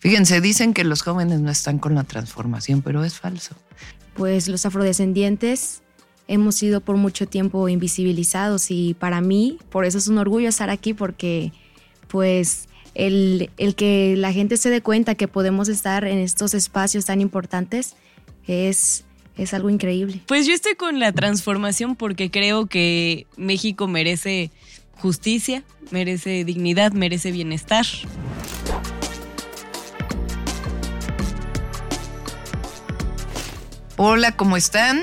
Fíjense, dicen que los jóvenes no están con la transformación, pero es falso. Pues los afrodescendientes hemos sido por mucho tiempo invisibilizados y para mí, por eso es un orgullo estar aquí porque pues el, el que la gente se dé cuenta que podemos estar en estos espacios tan importantes es es algo increíble. Pues yo estoy con la transformación porque creo que México merece justicia, merece dignidad, merece bienestar. Hola, ¿cómo están?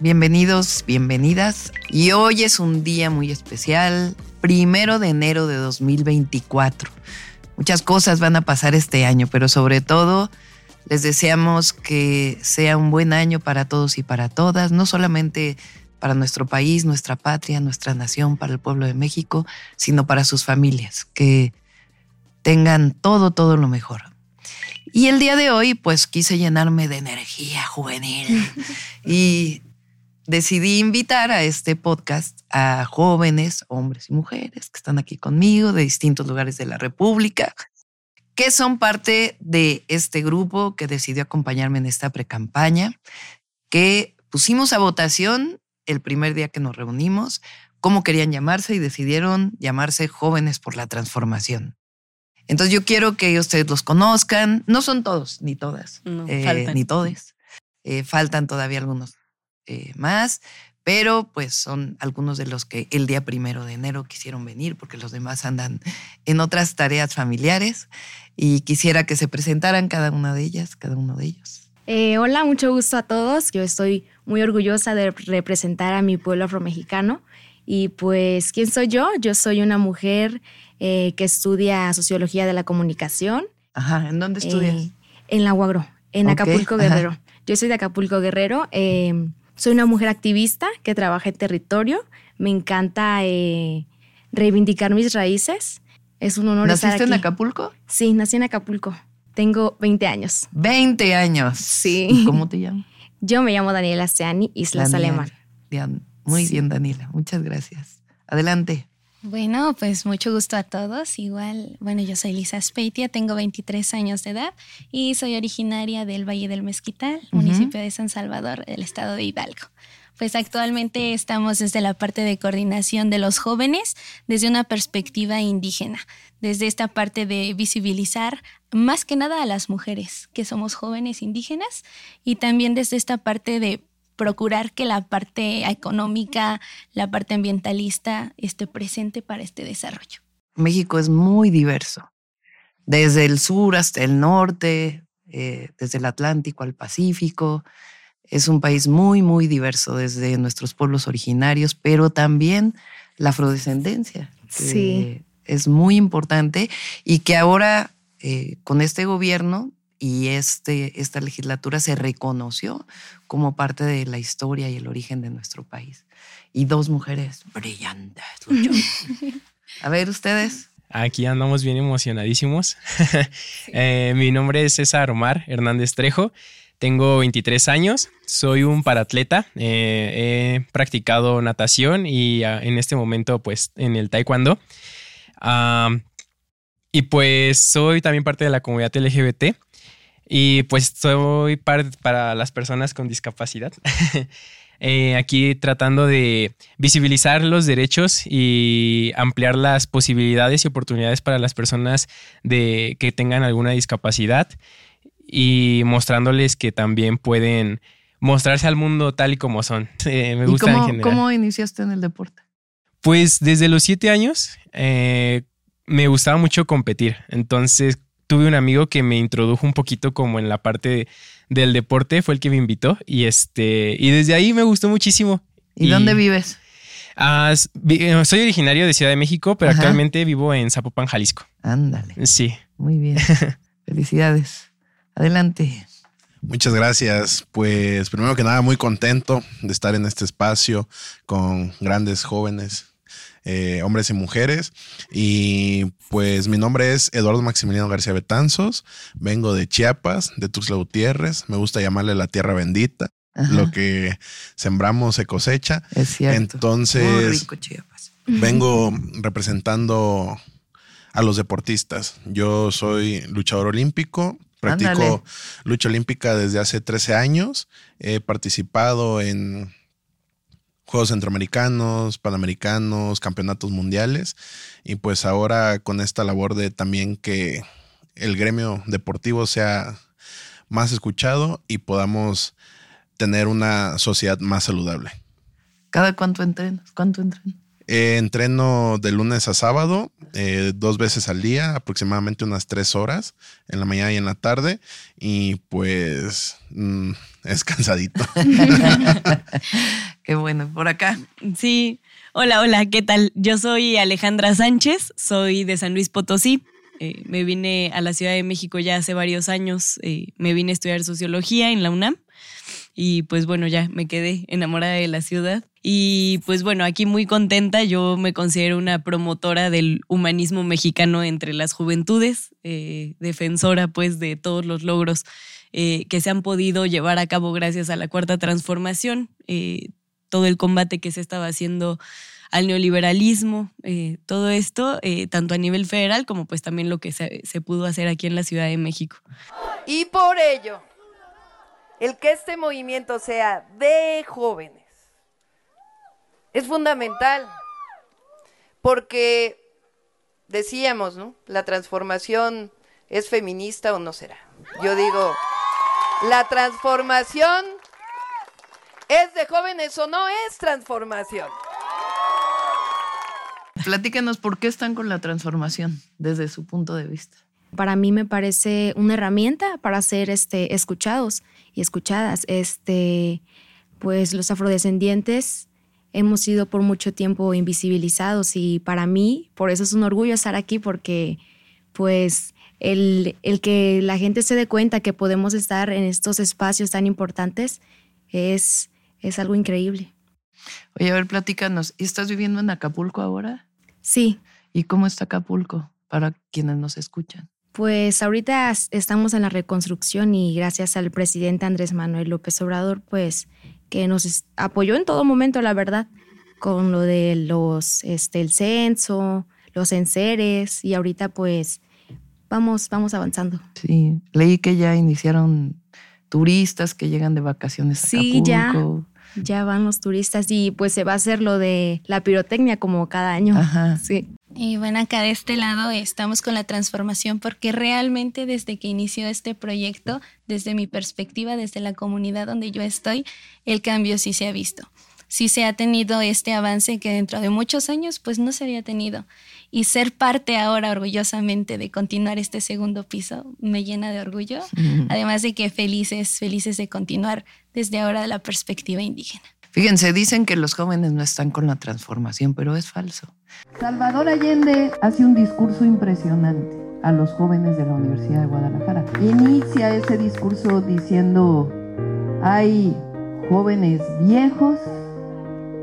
Bienvenidos, bienvenidas. Y hoy es un día muy especial, primero de enero de 2024. Muchas cosas van a pasar este año, pero sobre todo les deseamos que sea un buen año para todos y para todas, no solamente para nuestro país, nuestra patria, nuestra nación, para el pueblo de México, sino para sus familias, que tengan todo, todo lo mejor. Y el día de hoy, pues quise llenarme de energía juvenil y decidí invitar a este podcast a jóvenes, hombres y mujeres que están aquí conmigo de distintos lugares de la República, que son parte de este grupo que decidió acompañarme en esta precampaña, que pusimos a votación el primer día que nos reunimos cómo querían llamarse y decidieron llamarse Jóvenes por la Transformación. Entonces yo quiero que ustedes los conozcan. No son todos, ni todas, eh, ni todes. Eh, faltan todavía algunos eh, más, pero pues son algunos de los que el día primero de enero quisieron venir porque los demás andan en otras tareas familiares y quisiera que se presentaran cada una de ellas, cada uno de ellos. Eh, hola, mucho gusto a todos. Yo estoy muy orgullosa de representar a mi pueblo afromexicano. Y pues, ¿quién soy yo? Yo soy una mujer eh, que estudia sociología de la comunicación. Ajá, ¿en dónde estudias? Eh, en la UAGRO, en Acapulco Guerrero. Yo soy de Acapulco Guerrero. soy una mujer activista que trabaja en territorio. Me encanta reivindicar mis raíces. Es un honor ¿Naciste estar en Acapulco? Sí, nací en Acapulco. Tengo 20 años. 20 años. Sí. ¿Cómo te llamas? Yo me llamo Daniela Seani, Islas Alemán. Muy bien, Daniela. Muchas gracias. Adelante. Bueno, pues mucho gusto a todos. Igual, bueno, yo soy Lisa Speitia, tengo 23 años de edad y soy originaria del Valle del Mezquital, municipio de San Salvador, del estado de Hidalgo. Pues actualmente estamos desde la parte de coordinación de los jóvenes desde una perspectiva indígena, desde esta parte de visibilizar más que nada a las mujeres que somos jóvenes indígenas y también desde esta parte de procurar que la parte económica, la parte ambientalista esté presente para este desarrollo. México es muy diverso, desde el sur hasta el norte, eh, desde el Atlántico al Pacífico. Es un país muy, muy diverso desde nuestros pueblos originarios, pero también la afrodescendencia. Sí. Es muy importante y que ahora eh, con este gobierno y este, esta legislatura se reconoció como parte de la historia y el origen de nuestro país. Y dos mujeres brillantes. A ver, ustedes. Aquí andamos bien emocionadísimos. Eh, mi nombre es César Omar Hernández Trejo. Tengo 23 años, soy un paratleta, eh, he practicado natación y ah, en este momento pues en el taekwondo. y pues soy también parte de la comunidad LGBT y pues soy parte para las personas con discapacidad. Eh, aquí tratando de visibilizar los derechos y ampliar las posibilidades y oportunidades para las personas de, que tengan alguna discapacidad y mostrándoles que también pueden mostrarse al mundo tal y como son. me gusta ¿Y cómo, ¿Cómo iniciaste en el deporte? Pues desde los siete años eh, me gustaba mucho competir. Entonces tuve un amigo que me introdujo un poquito como en la parte del deporte, fue el que me invitó y este y desde ahí me gustó muchísimo. ¿Y, dónde vives? Ah, eh, soy originario de Ciudad de México, pero actualmente vivo en Zapopan, Jalisco. Ándale. Sí. Muy bien. Felicidades. Adelante. Muchas gracias. Pues primero que nada, muy contento de estar en este espacio con grandes jóvenes, eh, hombres y mujeres. Y pues mi nombre es Eduardo Maximiliano García Betanzos. Vengo de Chiapas, de Tuxtla Gutiérrez. Me gusta llamarle la tierra bendita. Lo que sembramos se cosecha. Es cierto. Entonces, rico Chiapas. vengo representando a los deportistas. Yo soy luchador olímpico, practico Ándale. lucha olímpica desde hace 13 años. He participado en Juegos Centroamericanos, Panamericanos, Campeonatos Mundiales. Y pues ahora con esta labor de también que el gremio deportivo sea más escuchado y podamos tener una sociedad más saludable. ¿Cada cuánto entrenas? ¿Cuánto entrenas? Eh, entreno de lunes a sábado, eh, dos veces al día, aproximadamente unas tres horas, en la mañana y en la tarde. Y pues mm, es cansadito. Qué bueno. Por acá. Sí. Hola, hola, ¿qué tal? Yo soy Alejandra Sánchez, soy de San Luis Potosí. Eh, me vine a la Ciudad de México ya hace varios años. eh, me vine a estudiar sociología en la UNAM. Y pues bueno, ya me quedé enamorada de la ciudad. Y pues bueno, aquí muy contenta. Yo me considero una promotora del humanismo mexicano entre las juventudes, eh, defensora pues de todos los logros que se han podido llevar a cabo gracias a la cuarta transformación. Todo el combate que se estaba haciendo al neoliberalismo, eh, todo esto, eh, tanto a nivel federal como pues también lo que se, se pudo hacer aquí en la Ciudad de México. Y por ello, el que este movimiento sea de jóvenes es fundamental, porque decíamos, ¿no? La transformación es feminista o no será. Yo digo, la transformación es de jóvenes o no es transformación. Platícanos por qué están con la transformación desde su punto de vista. Para mí me parece una herramienta para ser este, escuchados y escuchadas. Este, pues los afrodescendientes hemos sido por mucho tiempo invisibilizados y para mí, por eso es un orgullo estar aquí porque pues el, el que la gente se dé cuenta que podemos estar en estos espacios tan importantes es, es algo increíble. Oye, a ver, platícanos. ¿Y estás viviendo en Acapulco ahora? Sí, ¿Y cómo está Acapulco para quienes nos escuchan? Pues ahorita estamos en la reconstrucción y gracias al presidente Andrés Manuel López Obrador, pues que nos apoyó en todo momento, la verdad, con lo de los, este, el censo, los enseres y ahorita pues vamos, vamos avanzando. Sí, leí que ya iniciaron turistas que llegan de vacaciones a Sí, ya. Acapulco. Ya van los turistas y pues se va a hacer lo de la pirotecnia como cada año. Ajá. Sí. Y bueno, acá de este lado estamos con la transformación porque realmente desde que inició este proyecto, desde mi perspectiva, desde la comunidad donde yo estoy, el cambio sí se ha visto. Sí se ha tenido este avance que dentro de muchos años pues no se había tenido. Y ser parte ahora orgullosamente de continuar este segundo piso me llena de orgullo. Mm. Además de que felices, felices de continuar desde ahora la perspectiva indígena. Fíjense, dicen que los jóvenes no están con la transformación, pero es falso. Salvador Allende hace un discurso impresionante a los jóvenes de la Universidad de Guadalajara. Inicia ese discurso diciendo, hay jóvenes viejos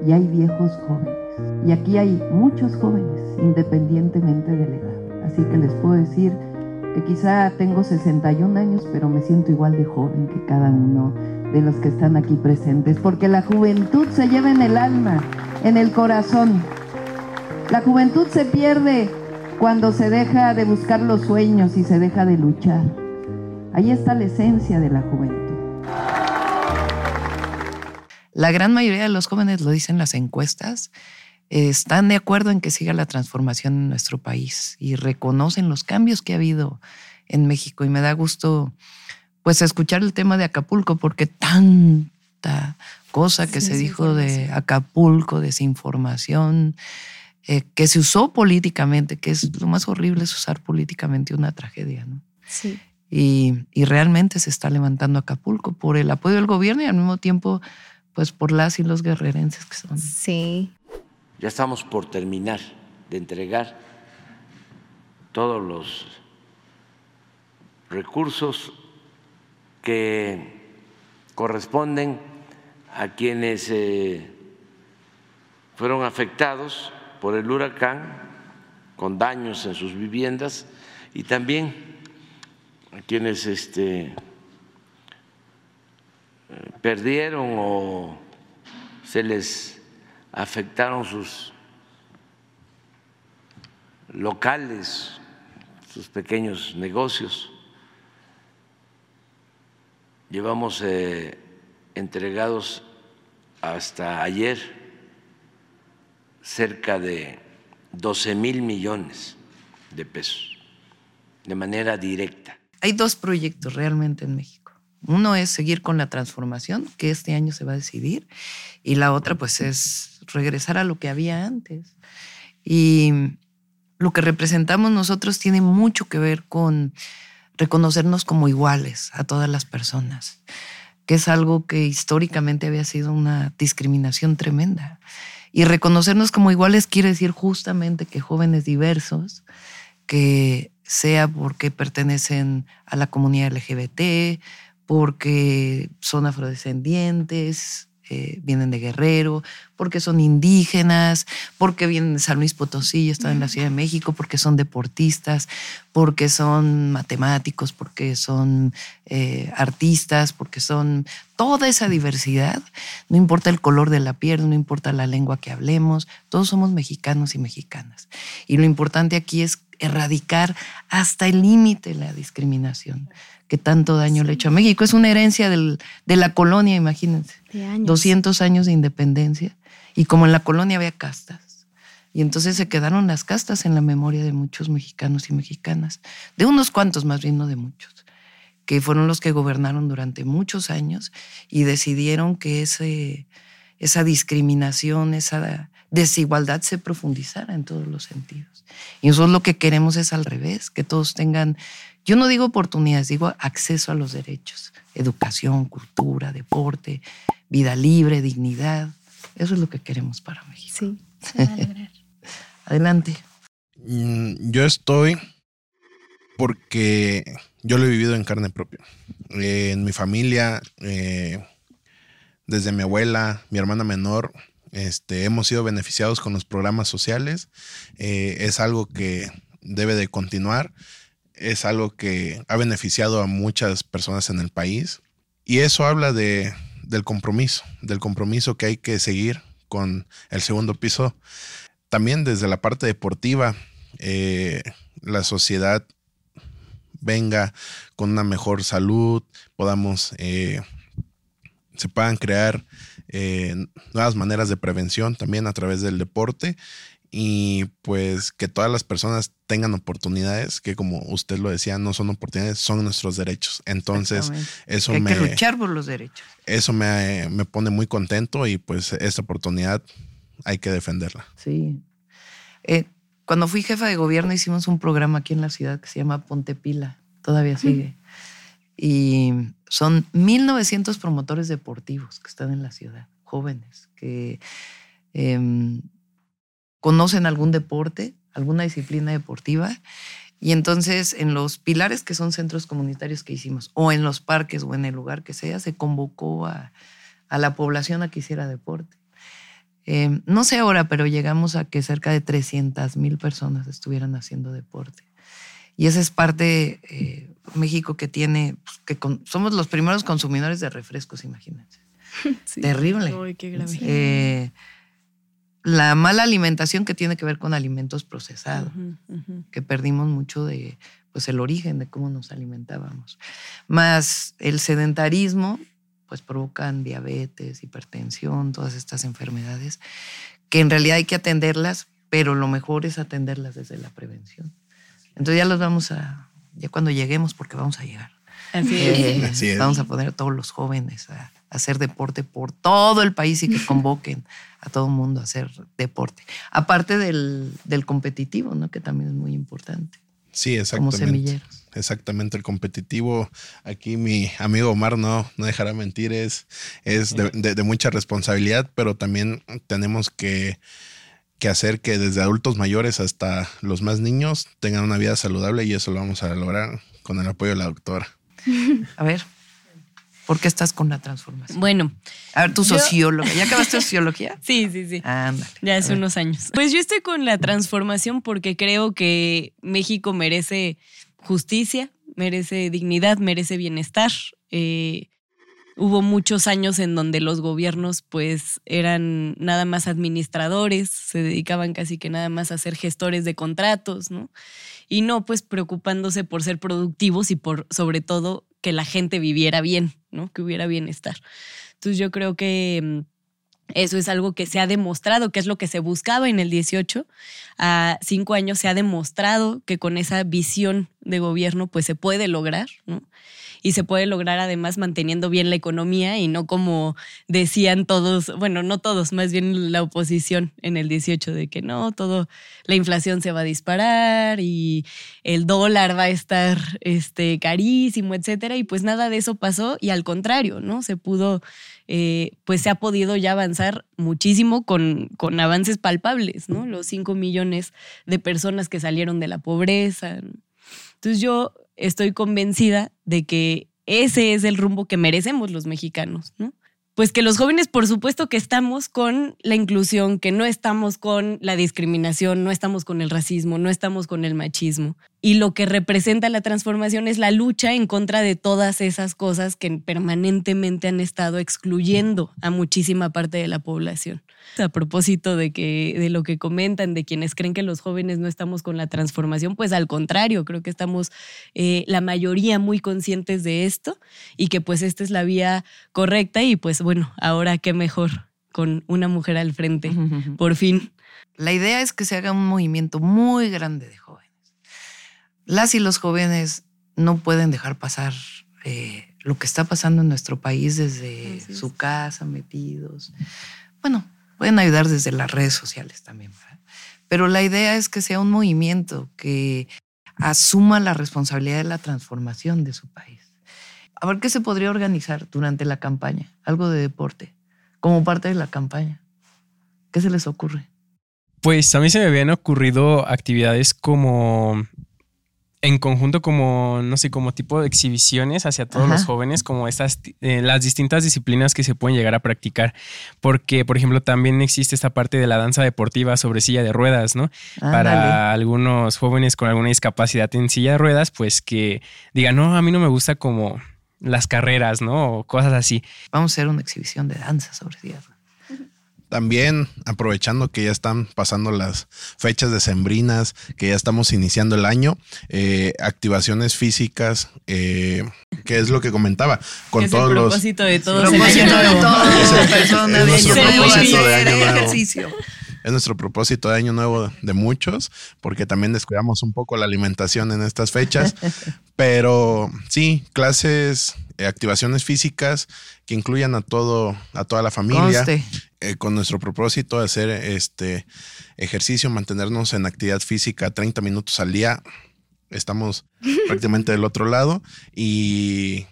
y hay viejos jóvenes. Y aquí hay muchos jóvenes, independientemente de la edad. Así que les puedo decir que quizá tengo 61 años, pero me siento igual de joven que cada uno de los que están aquí presentes, porque la juventud se lleva en el alma, en el corazón. La juventud se pierde cuando se deja de buscar los sueños y se deja de luchar. Ahí está la esencia de la juventud. La gran mayoría de los jóvenes, lo dicen las encuestas, están de acuerdo en que siga la transformación en nuestro país y reconocen los cambios que ha habido en México. Y me da gusto, pues, escuchar el tema de Acapulco, porque tanta cosa que se dijo de. Acapulco, desinformación, eh, que se usó políticamente, que es lo más horrible es usar políticamente una tragedia, ¿no? Sí. y, y realmente se está levantando Acapulco por el apoyo del gobierno y al mismo tiempo, pues por las y los guerrerenses que son. Sí. Ya estamos por terminar de entregar todos los recursos que corresponden a quienes eh, fueron afectados por el huracán con daños en sus viviendas y también a quienes este, perdieron o se les afectaron sus locales, sus pequeños negocios. Llevamos eh, entregados hasta ayer cerca de 12 mil millones de pesos de manera directa. Hay dos proyectos realmente en México. Uno es seguir con la transformación, que este año se va a decidir, y la otra pues es regresar a lo que había antes. Y lo que representamos nosotros tiene mucho que ver con reconocernos como iguales a todas las personas, que es algo que históricamente había sido una discriminación tremenda. Y reconocernos como iguales quiere decir justamente que jóvenes diversos, que sea porque pertenecen a la comunidad LGBT, porque son afrodescendientes, eh, vienen de Guerrero, porque son indígenas, porque vienen de San Luis Potosí y están en la Ciudad de México, porque son deportistas, porque son matemáticos, porque son eh, artistas, porque son toda esa diversidad. No importa el color de la piel, no importa la lengua que hablemos, todos somos mexicanos y mexicanas. Y lo importante aquí es erradicar hasta el límite la discriminación que tanto daño le ha hecho a México. Es una herencia de la colonia, imagínense. 200 años de independencia. Y como en la colonia había castas. Y entonces se quedaron las castas en la memoria de muchos mexicanos y mexicanas. De unos cuantos, más bien no de muchos. Que fueron los que gobernaron durante muchos años y decidieron que ese, esa discriminación, esa desigualdad se profundizara en todos los sentidos. Y nosotros lo que queremos es al revés, que todos tengan yo no digo oportunidades, digo acceso a los derechos, educación, cultura, deporte, vida libre, dignidad. Eso es lo que queremos para México. Sí, se va a lograr. Adelante. Mm, yo estoy porque yo lo he vivido en carne propia. Eh, en mi familia, eh, desde mi abuela, mi hermana menor, este, hemos sido beneficiados con los programas sociales. Eh, es algo que debe de continuar es algo que ha beneficiado a muchas personas en el país y eso habla de, del compromiso, del compromiso que hay que seguir con el segundo piso. También desde la parte deportiva, eh, la sociedad venga con una mejor salud, podamos, eh, se puedan crear eh, nuevas maneras de prevención también a través del deporte y pues que todas las personas tengan oportunidades que como usted lo decía no son oportunidades son nuestros derechos. Entonces eso Hay me que luchar por los derechos. eso me, me, pone muy contento y pues esta oportunidad hay que defenderla. Sí. Eh, cuando fui jefa de gobierno hicimos un programa aquí en la ciudad que se llama Ponte Pila. Todavía sigue y son 1900 promotores deportivos que están en la ciudad jóvenes que eh, conocen algún deporte, alguna disciplina deportiva. Y entonces en los pilares que son centros comunitarios que hicimos, o en los parques o en el lugar que sea, se convocó a, la población a que hiciera deporte. Em, no sé ahora, pero llegamos a que cerca de 300 mil personas estuvieran haciendo deporte. Y esa es parte eh, México que tiene, pues, que somos los primeros consumidores de refrescos, imagínense. Terrible. Uy, qué grave. Eh, la mala alimentación que tiene que ver con alimentos procesados, que perdimos mucho de pues el origen de cómo nos alimentábamos. Más el sedentarismo, pues provocan diabetes, hipertensión, todas estas enfermedades, que en realidad hay que atenderlas, pero lo mejor es atenderlas desde la prevención. Entonces ya los vamos a, ya cuando lleguemos, porque vamos a llegar. Así eh, es. Vamos a poner a todos los jóvenes a, hacer deporte por todo el país y que convoquen a todo el mundo a hacer deporte. Aparte del, competitivo, ¿no? Que también es muy importante. Sí, exactamente. Como semilleros. Exactamente, el competitivo. Aquí mi amigo Omar no, no dejará mentir, es, es de, mucha responsabilidad, pero también tenemos que, que hacer que desde adultos mayores hasta los más niños tengan una vida saludable y eso lo vamos a lograr con el apoyo de la doctora. A ver, ¿Por qué estás con la transformación? Bueno. A ver, tu socióloga. ¿Ya acabaste sociología? Sí, sí, sí. Ándale. Ya hace unos años. Pues yo estoy con la transformación porque creo que México merece justicia, merece dignidad, merece bienestar. Eh, Hubo muchos años en donde los gobiernos pues eran nada más administradores, se dedicaban casi que nada más a ser gestores de contratos, ¿no? Y no pues preocupándose por ser productivos y por sobre todo que la gente viviera bien, ¿no? Que hubiera bienestar. Entonces yo creo que mm, eso es algo que se ha demostrado, que es lo que se buscaba en el 18. A cinco años se ha demostrado que con esa visión de gobierno pues se puede lograr, ¿no? Y se puede lograr además manteniendo bien la economía y no como decían todos, bueno, no todos, más bien la oposición en el 18 de que no, todo, la inflación se va a disparar y el dólar va a estar este, carísimo, etcétera, y pues nada de eso pasó y al contrario, ¿no? Se pudo, eh, pues se ha podido ya avanzar muchísimo con, con avances palpables, ¿no? Los 5 millones de personas que salieron de la pobreza. Entonces yo estoy convencida de que ese es el rumbo que merecemos los mexicanos, ¿no? Pues que los jóvenes, por supuesto que estamos con la inclusión, que no estamos con la discriminación, no estamos con el racismo, no estamos con el machismo. Y lo que representa la transformación es la lucha en contra de todas esas cosas que permanentemente han estado excluyendo a muchísima parte de la población a propósito de, que, de lo que comentan, de quienes creen que los jóvenes no estamos con la transformación, pues al contrario, creo que estamos eh, la mayoría muy conscientes de esto y que pues esta es la vía correcta y pues bueno, ahora qué mejor con una mujer al frente, por fin. La idea es que se haga un movimiento muy grande de jóvenes. Las y los jóvenes no pueden dejar pasar eh, lo que está pasando en nuestro país desde su casa, metidos. Bueno, Pueden ayudar desde las redes sociales también. Pero la idea es que sea un movimiento que asuma la responsabilidad de la transformación de su país. A ver qué se podría organizar durante la campaña, algo de deporte, como parte de la campaña. ¿Qué se les ocurre? Pues a mí se me habían ocurrido actividades como en conjunto como, no sé, como tipo de exhibiciones hacia todos los jóvenes, como estas, eh, las distintas disciplinas que se pueden llegar a practicar. Porque, por ejemplo, también existe esta parte de la danza deportiva sobre silla de ruedas, ¿no? Para algunos jóvenes con alguna discapacidad en silla de ruedas, pues que digan, no, a mí no me gusta como las carreras, ¿no? O cosas así. Vamos a hacer una exhibición de danza sobre silla de ruedas. También aprovechando que ya están pasando las fechas decembrinas, que ya estamos iniciando el año, eh, activaciones físicas, eh, que es lo que comentaba, con es todos el los... propósito de todos. El propósito de todas personas nuevo, propósito de hacer año nuevo. ejercicio. Es nuestro propósito de año nuevo de muchos, porque también descuidamos un poco la alimentación en estas fechas. Pero sí, clases, eh, activaciones físicas que incluyan a todo, a toda la familia. Eh, con nuestro propósito de hacer este ejercicio, mantenernos en actividad física 30 minutos al día. Estamos prácticamente del otro lado. Y,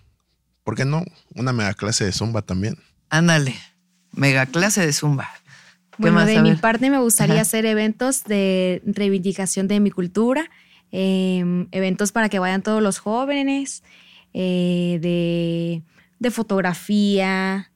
¿por qué no? Una mega clase de zumba también. Ándale, mega clase de zumba. ¿Qué Bueno, más? de mi parte me gustaría Ajá. hacer eventos de reivindicación de mi cultura, eh, eventos para que vayan todos los jóvenes, eh, de, de fotografía,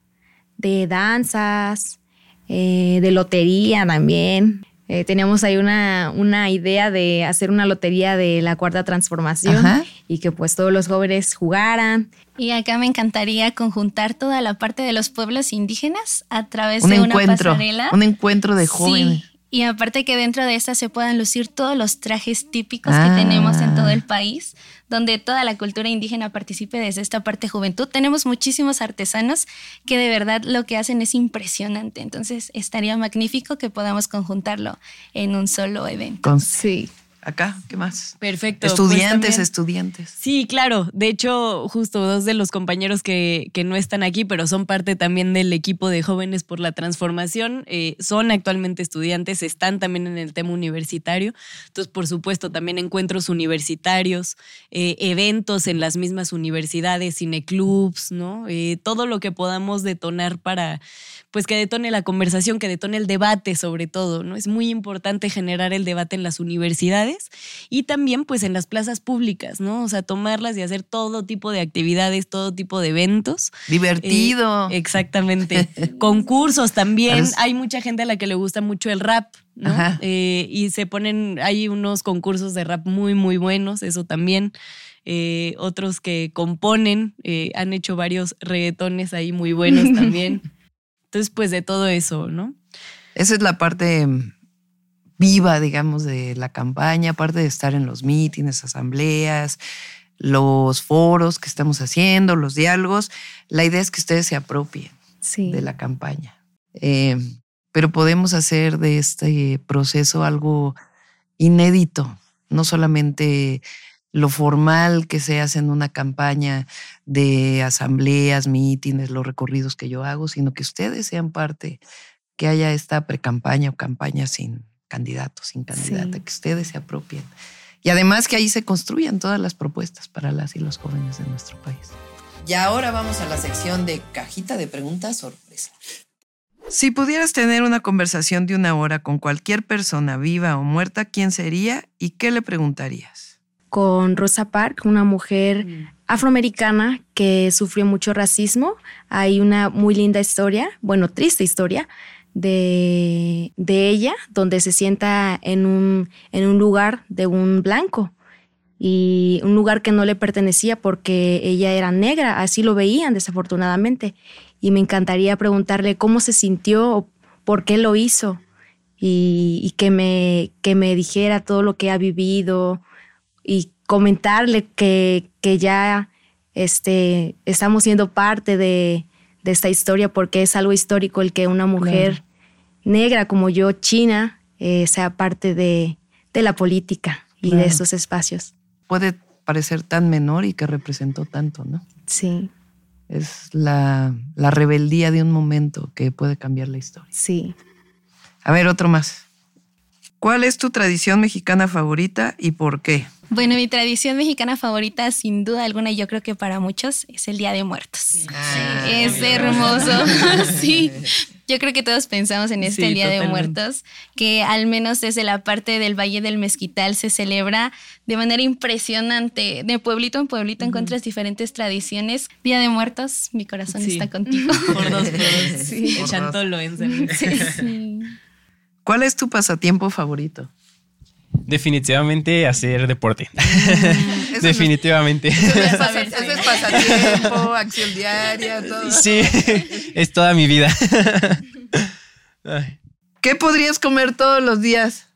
de danzas, eh, de lotería también. Eh, teníamos ahí una, una idea de hacer una lotería de la cuarta transformación Ajá. y que pues todos los jóvenes jugaran. Y acá me encantaría conjuntar toda la parte de los pueblos indígenas a través Un de una encuentro, pasarela. un encuentro de Sí, jóvenes. Y aparte que dentro de esta se puedan lucir todos los trajes típicos Ah. que tenemos en todo el país, donde toda la cultura indígena participe desde esta parte juventud. Tenemos muchísimos artesanos que de verdad lo que hacen es impresionante. Entonces estaría magnífico que podamos conjuntarlo en un solo evento. Sí. Acá, ¿qué más? Perfecto. pues Estudiantes, estudiantes. Sí, claro. De hecho, justo dos de los compañeros que, que no están aquí, pero son parte también del equipo de Jóvenes por la Transformación, eh, son actualmente estudiantes, están también en el tema universitario. Entonces, por supuesto, también encuentros universitarios, eh, eventos en las mismas universidades, cineclubs, ¿no? Eh, todo lo que podamos detonar para, pues, que detone la conversación, que detone el debate sobre todo, ¿no? Es muy importante generar el debate en las universidades y también pues en las plazas públicas, ¿no? O sea, tomarlas y hacer todo tipo de actividades, todo tipo de eventos. Divertido. Eh, exactamente. Concursos también. Hay mucha gente a la que le gusta mucho el rap, ¿no? Eh, y se ponen, hay unos concursos de rap muy, muy buenos, eso también. eh, otros que componen, eh, han hecho varios reggaetones ahí muy buenos también. Entonces, pues de todo eso, ¿no? Esa es la parte viva, digamos, de la campaña, aparte de estar en los mítines, asambleas, los foros que estamos haciendo, los diálogos. La idea es que ustedes se apropien de la campaña. Eh, pero podemos hacer de este proceso algo inédito, no solamente lo formal que se hace en una campaña de asambleas, mítines, los recorridos que yo hago, sino que ustedes sean parte, que haya esta precampaña o campaña sin candidato, sin candidata, que ustedes se apropien. Y además que ahí se construyan todas las propuestas para las y los jóvenes de nuestro país. Y ahora vamos a la sección de cajita de preguntas sorpresa. Si pudieras tener una conversación de una hora con cualquier persona viva o muerta, ¿quién sería y qué le preguntarías? Con Rosa Parks, una mujer mm. afroamericana que sufrió mucho racismo. Hay una muy linda historia, bueno, triste historia, de, ella, donde se sienta en un, en un lugar de un blanco y un lugar que no le pertenecía porque ella era negra, así lo veían desafortunadamente. Y me encantaría preguntarle cómo se sintió, por qué lo hizo y, que, me, que me dijera todo lo que ha vivido y comentarle que, que ya este, estamos siendo parte de, de esta historia porque es algo histórico el que una mujer negra como yo, china, eh, sea parte de, la política y de estos espacios. Puede parecer tan menor y que representó tanto, ¿no? Sí. Es la, la rebeldía de un momento que puede cambiar la historia. Sí. A ver, otro más. ¿Cuál es tu tradición mexicana favorita y por qué? Bueno, mi tradición mexicana favorita, sin duda alguna, y yo creo que para muchos, es el Día de Muertos. Ah, es hermoso. sí. Yo creo que todos pensamos en este Día de Muertos, que al menos desde la parte del Valle del Mezquital se celebra de manera impresionante. De pueblito en pueblito encuentras diferentes tradiciones. Día de Muertos, mi corazón está contigo. Por dos, por Sí. Chantolo en sí. ¿Cuál es tu pasatiempo favorito? Definitivamente hacer deporte. Mm, Definitivamente. eso, es pasatiempo, acción diaria, todo. Sí, es toda mi vida. ¿Qué podrías comer todos los días?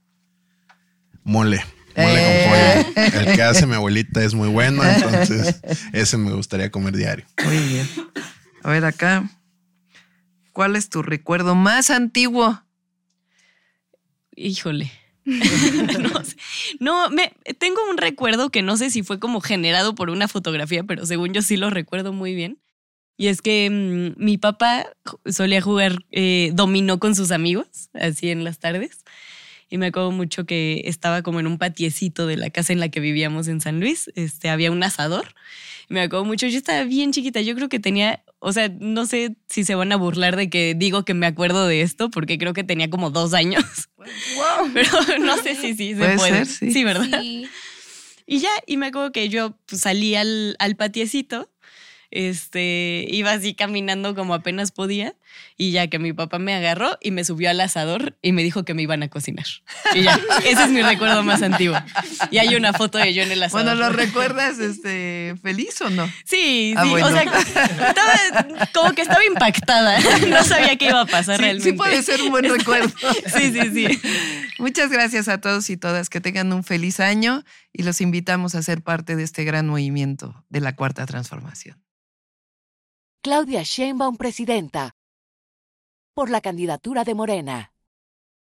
Mole. Mole con eh. pollo. El que hace mi abuelita es muy bueno, entonces ese me gustaría comer diario. Muy bien. A ver acá. ¿Cuál es tu recuerdo más antiguo? Híjole. no, me, tengo un recuerdo que no sé si fue como generado por una fotografía, pero según yo sí lo recuerdo muy bien. Y es que mm, mi papá solía jugar eh, dominó con sus amigos, así en las tardes. Y me acuerdo mucho que estaba como en un patiecito de la casa en la que vivíamos en San Luis. Este, había un asador. Me acuerdo mucho, yo estaba bien chiquita, yo creo que tenía o sea, no sé si se van a burlar de que digo que me acuerdo de esto, porque creo que tenía como dos años. Wow. Pero no sé si sí se puede. sí. ¿verdad? Y ya, y me acuerdo que yo pues, salí al, al patiecito este, iba así caminando como apenas podía y ya que mi papá me agarró y me subió al asador y me dijo que me iban a cocinar. Y ya, ese es mi recuerdo más antiguo. Y hay una foto de yo en el asador. Bueno, ¿lo recuerdas este, feliz o no? Sí, ah, sí, o sea, estaba, como que estaba impactada. No sabía qué iba a pasar realmente. Sí puede ser un buen recuerdo. Sí, sí, sí. Muchas gracias a todos y todas. Que tengan un feliz año y los invitamos a ser parte de este gran movimiento de la Cuarta Transformación. Claudia Sheinbaum, presidenta. Por la candidatura de Morena.